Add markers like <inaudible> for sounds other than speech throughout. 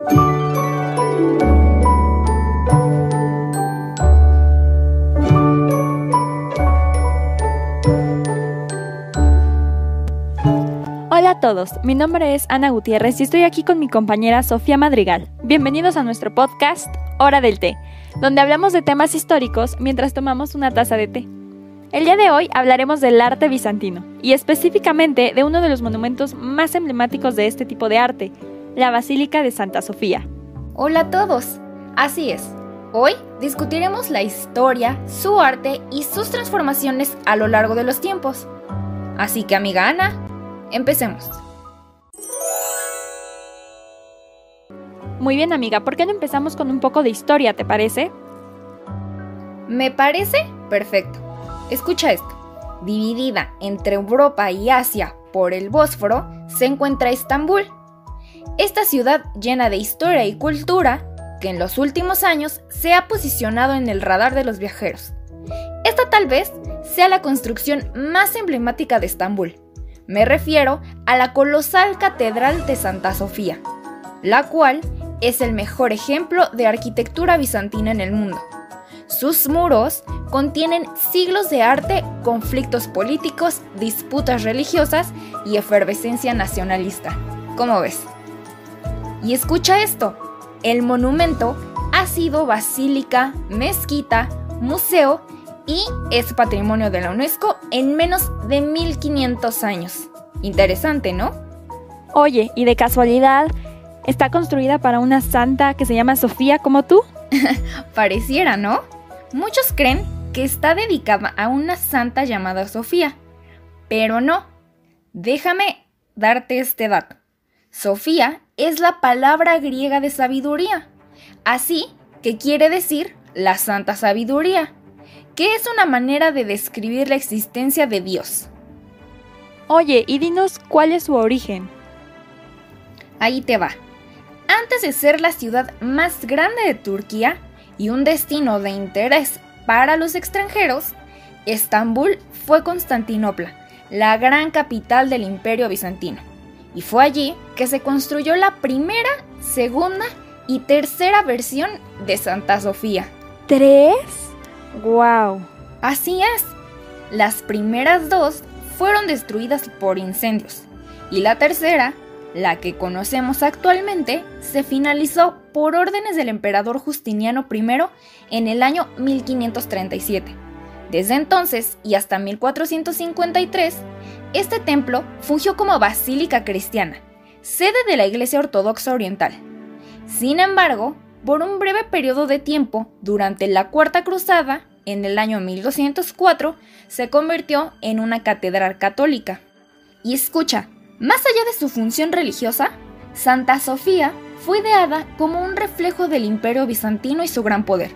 Hola a todos, mi nombre es Ana Gutiérrez y estoy aquí con mi compañera Sofía Madrigal. Bienvenidos a nuestro podcast Hora del Té, donde hablamos de temas históricos mientras tomamos una taza de té. El día de hoy hablaremos del arte bizantino y específicamente de uno de los monumentos más emblemáticos de este tipo de arte, la Basílica de Santa Sofía. Hola a todos, así es. Hoy discutiremos la historia, su arte y sus transformaciones a lo largo de los tiempos. Así que amiga Ana, empecemos. Muy bien amiga, ¿por qué no empezamos con un poco de historia, te parece? Me parece perfecto. Escucha esto. Dividida entre Europa y Asia por el Bósforo, se encuentra Estambul. Esta ciudad llena de historia y cultura que en los últimos años se ha posicionado en el radar de los viajeros. Esta tal vez sea la construcción más emblemática de Estambul. Me refiero a la colosal Catedral de Santa Sofía, la cual es el mejor ejemplo de arquitectura bizantina en el mundo. Sus muros contienen siglos de arte, conflictos políticos, disputas religiosas y efervescencia nacionalista. ¿Cómo ves? Y escucha esto, el monumento ha sido basílica, mezquita, museo y es patrimonio de la UNESCO en menos de 1500 años. Interesante, ¿no? Oye, y de casualidad, ¿está construida para una santa que se llama Sofía como tú? <laughs> Pareciera, ¿no? Muchos creen que está dedicada a una santa llamada Sofía, pero no. Déjame darte este dato. Sofía es la palabra griega de sabiduría, así que quiere decir la santa sabiduría, que es una manera de describir la existencia de Dios. Oye, y dinos cuál es su origen. Ahí te va. Antes de ser la ciudad más grande de Turquía, y un destino de interés para los extranjeros, Estambul fue Constantinopla, la gran capital del imperio bizantino. Y fue allí que se construyó la primera, segunda y tercera versión de Santa Sofía. ¿Tres? ¡Wow! Así es. Las primeras dos fueron destruidas por incendios y la tercera la que conocemos actualmente se finalizó por órdenes del emperador Justiniano I en el año 1537. Desde entonces y hasta 1453, este templo fungió como basílica cristiana, sede de la Iglesia Ortodoxa Oriental. Sin embargo, por un breve periodo de tiempo, durante la Cuarta Cruzada, en el año 1204, se convirtió en una catedral católica. Y escucha, más allá de su función religiosa, Santa Sofía fue ideada como un reflejo del imperio bizantino y su gran poder,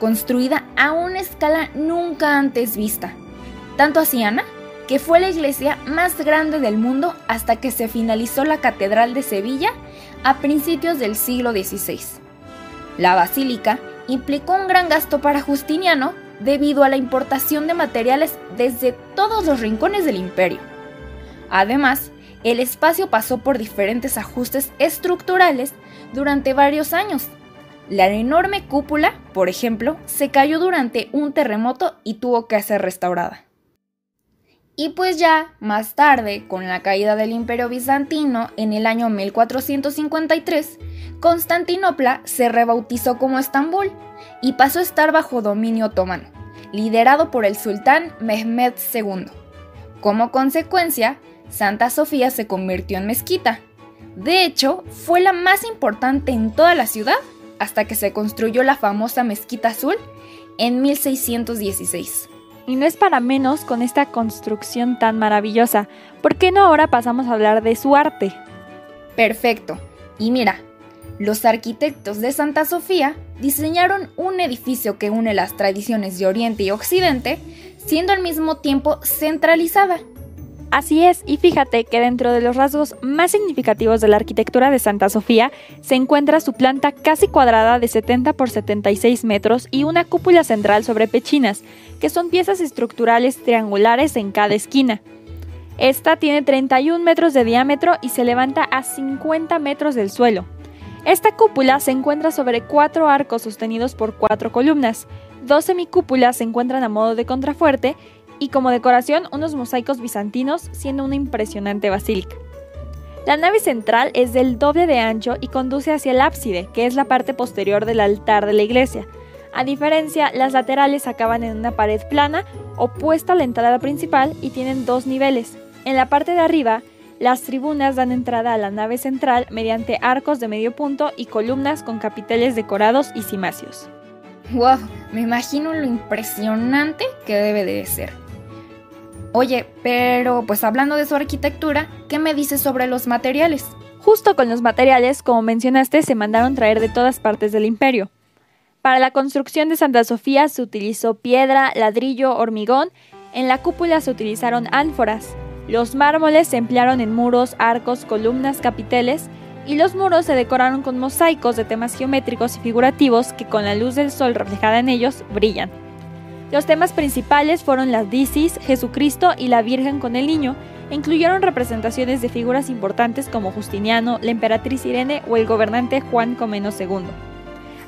construida a una escala nunca antes vista. Tanto así, Ana, que fue la iglesia más grande del mundo hasta que se finalizó la Catedral de Sevilla a principios del siglo XVI. La basílica implicó un gran gasto para Justiniano debido a la importación de materiales desde todos los rincones del imperio. Además, el espacio pasó por diferentes ajustes estructurales durante varios años. La enorme cúpula, por ejemplo, se cayó durante un terremoto y tuvo que ser restaurada. Y pues ya, más tarde, con la caída del imperio bizantino en el año 1453, Constantinopla se rebautizó como Estambul y pasó a estar bajo dominio otomano, liderado por el sultán Mehmed II. Como consecuencia, Santa Sofía se convirtió en mezquita. De hecho, fue la más importante en toda la ciudad hasta que se construyó la famosa Mezquita Azul en 1616. Y no es para menos con esta construcción tan maravillosa. ¿Por qué no ahora pasamos a hablar de su arte? Perfecto. Y mira, los arquitectos de Santa Sofía diseñaron un edificio que une las tradiciones de Oriente y Occidente, siendo al mismo tiempo centralizada Así es, y fíjate que dentro de los rasgos más significativos de la arquitectura de Santa Sofía se encuentra su planta casi cuadrada de 70 por 76 metros y una cúpula central sobre pechinas, que son piezas estructurales triangulares en cada esquina. Esta tiene 31 metros de diámetro y se levanta a 50 metros del suelo. Esta cúpula se encuentra sobre cuatro arcos sostenidos por cuatro columnas. Dos semicúpulas se encuentran a modo de contrafuerte y como decoración unos mosaicos bizantinos, siendo una impresionante basílica. La nave central es del doble de ancho y conduce hacia el ábside, que es la parte posterior del altar de la iglesia. A diferencia, las laterales acaban en una pared plana opuesta a la entrada principal y tienen dos niveles. En la parte de arriba, las tribunas dan entrada a la nave central mediante arcos de medio punto y columnas con capiteles decorados y cimacios. ¡Wow! Me imagino lo impresionante que debe de ser. Oye, pero pues hablando de su arquitectura, ¿qué me dices sobre los materiales? Justo con los materiales, como mencionaste, se mandaron traer de todas partes del imperio. Para la construcción de Santa Sofía se utilizó piedra, ladrillo, hormigón, en la cúpula se utilizaron ánforas, los mármoles se emplearon en muros, arcos, columnas, capiteles, y los muros se decoraron con mosaicos de temas geométricos y figurativos que con la luz del sol reflejada en ellos brillan. Los temas principales fueron la Dicis, Jesucristo y la Virgen con el Niño, e incluyeron representaciones de figuras importantes como Justiniano, la emperatriz Irene o el gobernante Juan Comeno II.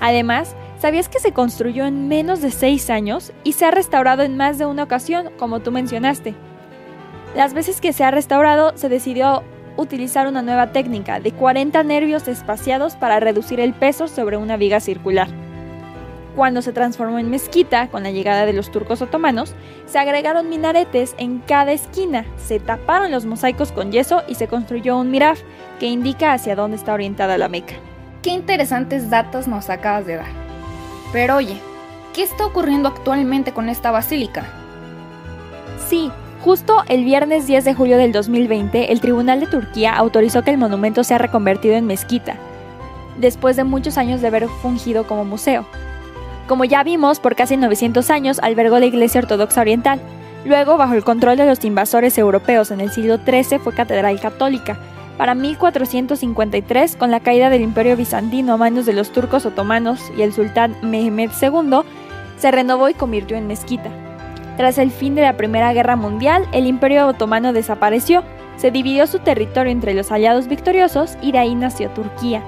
Además, ¿sabías que se construyó en menos de seis años y se ha restaurado en más de una ocasión, como tú mencionaste? Las veces que se ha restaurado, se decidió utilizar una nueva técnica de 40 nervios espaciados para reducir el peso sobre una viga circular. Cuando se transformó en mezquita con la llegada de los turcos otomanos, se agregaron minaretes en cada esquina, se taparon los mosaicos con yeso y se construyó un miraf que indica hacia dónde está orientada la Meca. Qué interesantes datos nos acabas de dar. Pero oye, ¿qué está ocurriendo actualmente con esta basílica? Sí, Justo el viernes 10 de julio del 2020, el Tribunal de Turquía autorizó que el monumento sea reconvertido en mezquita, después de muchos años de haber fungido como museo. Como ya vimos, por casi 900 años albergó la Iglesia Ortodoxa Oriental. Luego, bajo el control de los invasores europeos en el siglo XIII, fue catedral católica. Para 1453, con la caída del Imperio Bizantino a manos de los turcos otomanos y el sultán Mehmed II, se renovó y convirtió en mezquita. Tras el fin de la Primera Guerra Mundial, el Imperio Otomano desapareció, se dividió su territorio entre los aliados victoriosos y de ahí nació Turquía.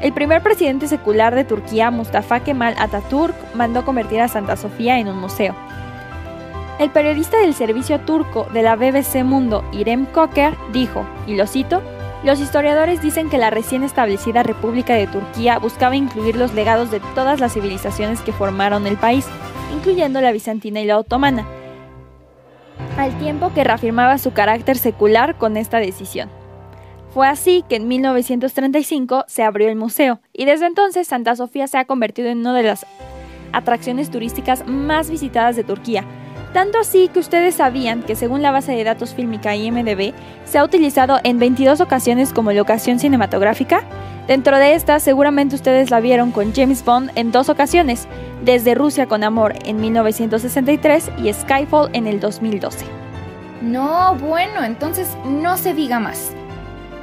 El primer presidente secular de Turquía, Mustafa Kemal Atatürk, mandó convertir a Santa Sofía en un museo. El periodista del servicio turco de la BBC Mundo, Irem Koker, dijo, y lo cito, los historiadores dicen que la recién establecida República de Turquía buscaba incluir los legados de todas las civilizaciones que formaron el país, incluyendo la bizantina y la otomana, al tiempo que reafirmaba su carácter secular con esta decisión. Fue así que en 1935 se abrió el museo y desde entonces Santa Sofía se ha convertido en una de las atracciones turísticas más visitadas de Turquía. Tanto así que ustedes sabían que según la base de datos fílmica IMDB, se ha utilizado en 22 ocasiones como locación cinematográfica. Dentro de estas seguramente ustedes la vieron con James Bond en dos ocasiones, desde Rusia con Amor en 1963 y Skyfall en el 2012. No, bueno, entonces no se diga más.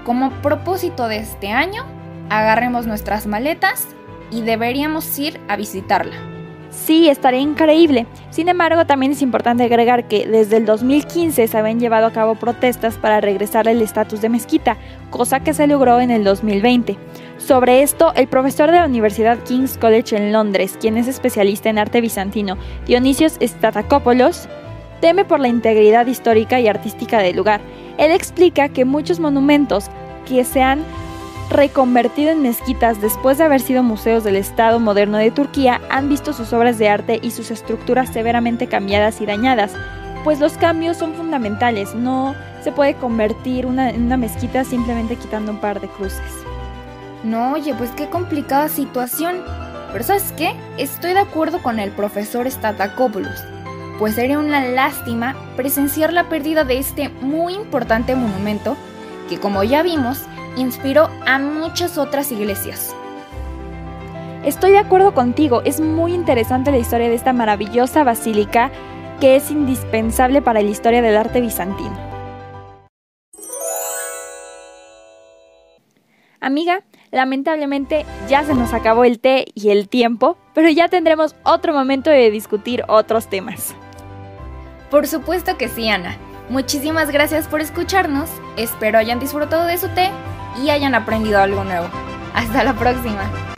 Como propósito de este año, agarremos nuestras maletas y deberíamos ir a visitarla. Sí, estaría increíble. Sin embargo, también es importante agregar que desde el 2015 se habían llevado a cabo protestas para regresar el estatus de mezquita, cosa que se logró en el 2020. Sobre esto, el profesor de la Universidad King's College en Londres, quien es especialista en arte bizantino, Dionisios Statakopoulos, teme por la integridad histórica y artística del lugar él explica que muchos monumentos que se han reconvertido en mezquitas después de haber sido museos del Estado moderno de Turquía han visto sus obras de arte y sus estructuras severamente cambiadas y dañadas, pues los cambios son fundamentales, no se puede convertir una, en una mezquita simplemente quitando un par de cruces. No, oye, pues qué complicada situación. Pero ¿sabes qué? Estoy de acuerdo con el profesor Statakopoulos pues sería una lástima presenciar la pérdida de este muy importante monumento que como ya vimos inspiró a muchas otras iglesias. Estoy de acuerdo contigo, es muy interesante la historia de esta maravillosa basílica que es indispensable para la historia del arte bizantino. Amiga, lamentablemente ya se nos acabó el té y el tiempo, pero ya tendremos otro momento de discutir otros temas. Por supuesto que sí, Ana. Muchísimas gracias por escucharnos. Espero hayan disfrutado de su té y hayan aprendido algo nuevo. Hasta la próxima.